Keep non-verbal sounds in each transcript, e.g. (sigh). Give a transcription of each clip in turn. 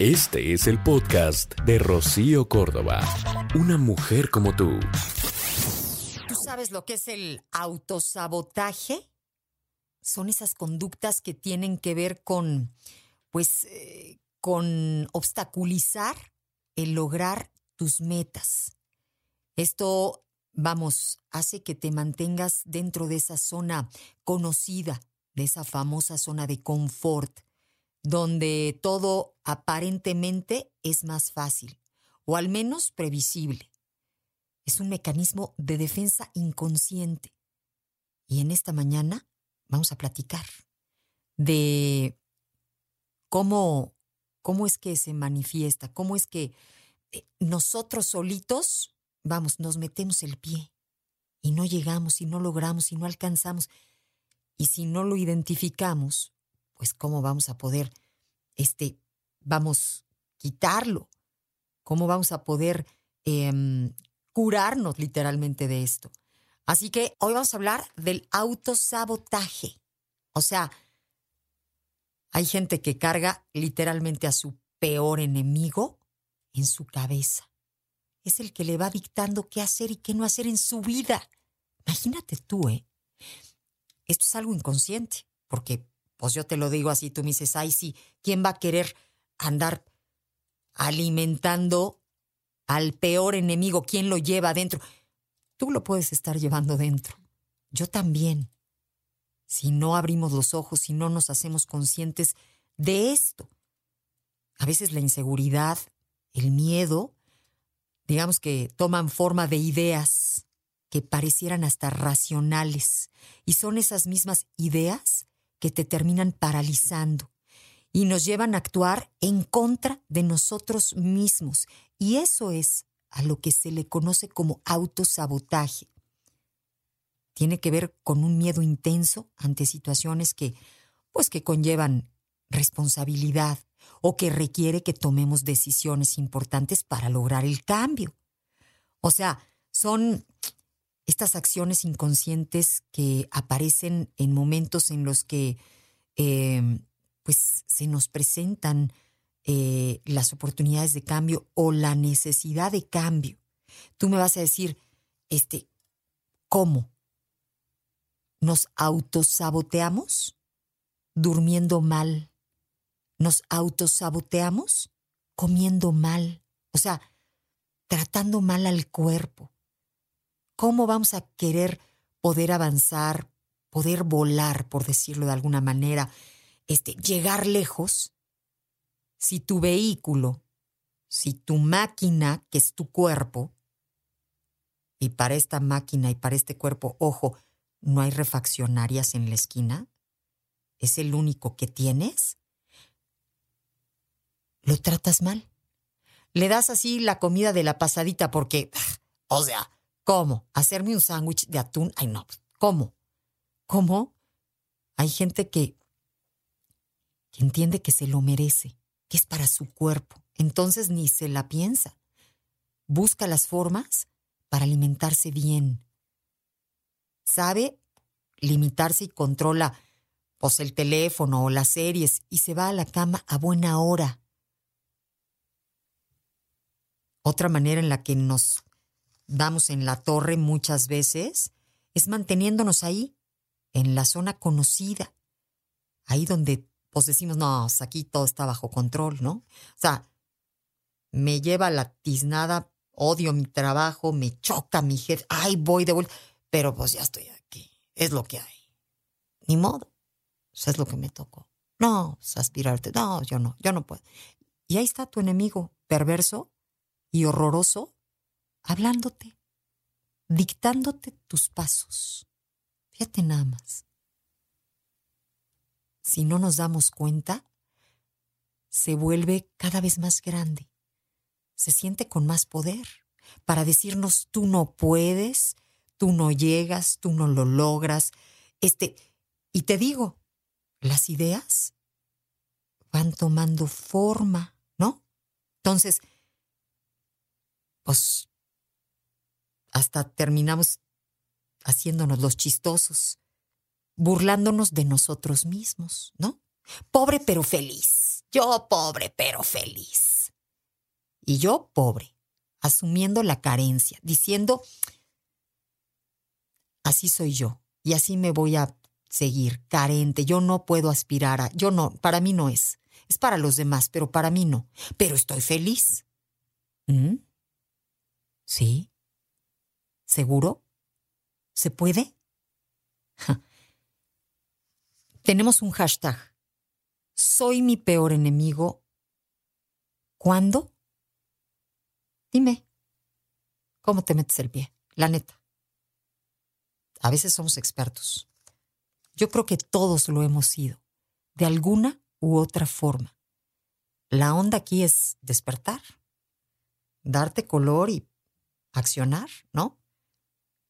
Este es el podcast de Rocío Córdoba. Una mujer como tú. ¿Tú sabes lo que es el autosabotaje? Son esas conductas que tienen que ver con, pues, eh, con obstaculizar el lograr tus metas. Esto, vamos, hace que te mantengas dentro de esa zona conocida, de esa famosa zona de confort, donde todo aparentemente es más fácil, o al menos previsible. Es un mecanismo de defensa inconsciente. Y en esta mañana vamos a platicar de cómo, cómo es que se manifiesta, cómo es que eh, nosotros solitos, vamos, nos metemos el pie y no llegamos y no logramos y no alcanzamos. Y si no lo identificamos, pues cómo vamos a poder, este, vamos, quitarlo, cómo vamos a poder em, curarnos literalmente de esto. Así que hoy vamos a hablar del autosabotaje. O sea, hay gente que carga literalmente a su peor enemigo en su cabeza. Es el que le va dictando qué hacer y qué no hacer en su vida. Imagínate tú, ¿eh? Esto es algo inconsciente, porque pues yo te lo digo así, tú me dices, ay, sí, ¿quién va a querer andar alimentando al peor enemigo? ¿Quién lo lleva adentro? Tú lo puedes estar llevando dentro. Yo también. Si no abrimos los ojos, si no nos hacemos conscientes de esto. A veces la inseguridad, el miedo, digamos que toman forma de ideas que parecieran hasta racionales. Y son esas mismas ideas que te terminan paralizando y nos llevan a actuar en contra de nosotros mismos. Y eso es a lo que se le conoce como autosabotaje. Tiene que ver con un miedo intenso ante situaciones que, pues, que conllevan responsabilidad o que requiere que tomemos decisiones importantes para lograr el cambio. O sea, son estas acciones inconscientes que aparecen en momentos en los que eh, pues se nos presentan eh, las oportunidades de cambio o la necesidad de cambio. Tú me vas a decir, este, ¿cómo? ¿Nos autosaboteamos? Durmiendo mal. ¿Nos autosaboteamos? Comiendo mal. O sea, tratando mal al cuerpo. ¿Cómo vamos a querer poder avanzar, poder volar, por decirlo de alguna manera, este, llegar lejos si tu vehículo, si tu máquina, que es tu cuerpo, y para esta máquina y para este cuerpo, ojo, no hay refaccionarias en la esquina, es el único que tienes, lo tratas mal. Le das así la comida de la pasadita porque, o sea, ¿cómo? Hacerme un sándwich de atún, ay no, ¿cómo? ¿Cómo? Hay gente que, que entiende que se lo merece, que es para su cuerpo, entonces ni se la piensa. Busca las formas para alimentarse bien. Sabe limitarse y controla pues el teléfono o las series y se va a la cama a buena hora. Otra manera en la que nos damos en la torre muchas veces es manteniéndonos ahí, en la zona conocida, ahí donde pues decimos, no, pues, aquí todo está bajo control, ¿no? O sea, me lleva la tiznada, odio mi trabajo, me choca mi jefe, ay, voy de vuelta, pero pues ya estoy aquí, es lo que hay. Ni modo, pues es lo que me tocó. No, pues aspirarte, no, yo no, yo no puedo. Y ahí está tu enemigo perverso y horroroso hablándote, dictándote tus pasos. Fíjate nada más. Si no nos damos cuenta, se vuelve cada vez más grande, se siente con más poder para decirnos tú no puedes, tú no llegas, tú no lo logras. Este, y te digo, las ideas van tomando forma, ¿no? Entonces, pues hasta terminamos haciéndonos los chistosos, burlándonos de nosotros mismos, ¿no? Pobre pero feliz. Yo pobre pero feliz. Y yo pobre, asumiendo la carencia, diciendo, así soy yo y así me voy a seguir, carente, yo no puedo aspirar a, yo no, para mí no es, es para los demás, pero para mí no, pero estoy feliz. ¿Mm? ¿Sí? ¿Seguro? ¿Se puede? (laughs) Tenemos un hashtag. Soy mi peor enemigo. ¿Cuándo? Dime, ¿cómo te metes el pie? La neta. A veces somos expertos. Yo creo que todos lo hemos sido, de alguna u otra forma. La onda aquí es despertar, darte color y accionar, ¿no?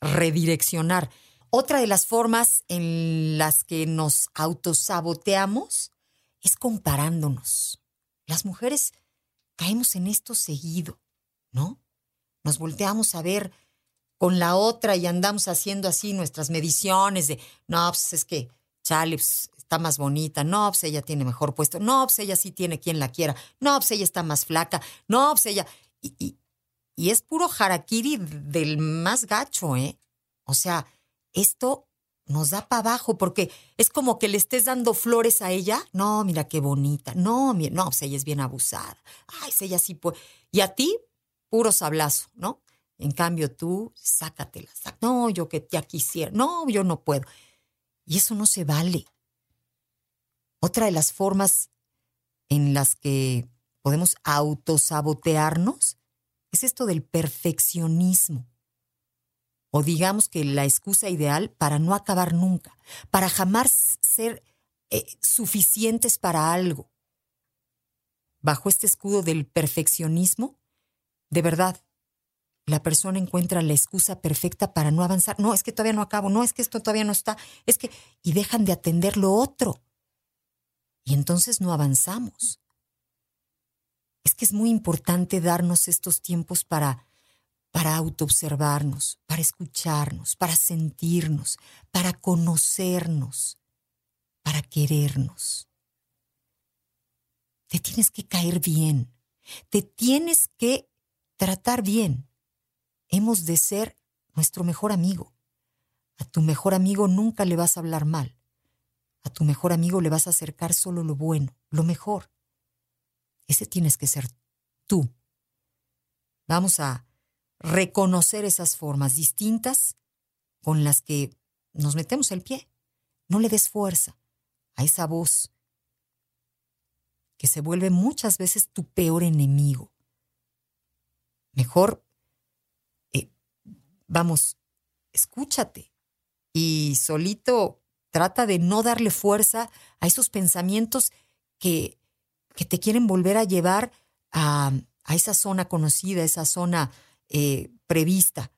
Redireccionar. Otra de las formas en las que nos autosaboteamos es comparándonos. Las mujeres caemos en esto seguido, ¿no? Nos volteamos a ver con la otra y andamos haciendo así nuestras mediciones de, no, pues es que chale, pues, está más bonita, no, pues ella tiene mejor puesto, no, pues ella sí tiene quien la quiera, no, pues ella está más flaca, no, pues ella... Y, y es puro harakiri del más gacho, ¿eh? O sea, esto nos da para abajo porque es como que le estés dando flores a ella. No, mira qué bonita. No, mira, no, pues ella es bien abusada. Ay, pues ella sí puede. Y a ti, puro sablazo, ¿no? En cambio, tú, sácatela. No, yo que ya quisiera. No, yo no puedo. Y eso no se vale. Otra de las formas en las que podemos autosabotearnos es esto del perfeccionismo. O digamos que la excusa ideal para no acabar nunca, para jamás ser eh, suficientes para algo. Bajo este escudo del perfeccionismo, de verdad, la persona encuentra la excusa perfecta para no avanzar. No, es que todavía no acabo, no, es que esto todavía no está, es que... Y dejan de atender lo otro. Y entonces no avanzamos que es muy importante darnos estos tiempos para, para autoobservarnos, para escucharnos, para sentirnos, para conocernos, para querernos. Te tienes que caer bien, te tienes que tratar bien. Hemos de ser nuestro mejor amigo. A tu mejor amigo nunca le vas a hablar mal. A tu mejor amigo le vas a acercar solo lo bueno, lo mejor. Ese tienes que ser tú. Vamos a reconocer esas formas distintas con las que nos metemos el pie. No le des fuerza a esa voz que se vuelve muchas veces tu peor enemigo. Mejor, eh, vamos, escúchate y solito trata de no darle fuerza a esos pensamientos que que te quieren volver a llevar a, esa zona conocida, esa zona eh, prevista.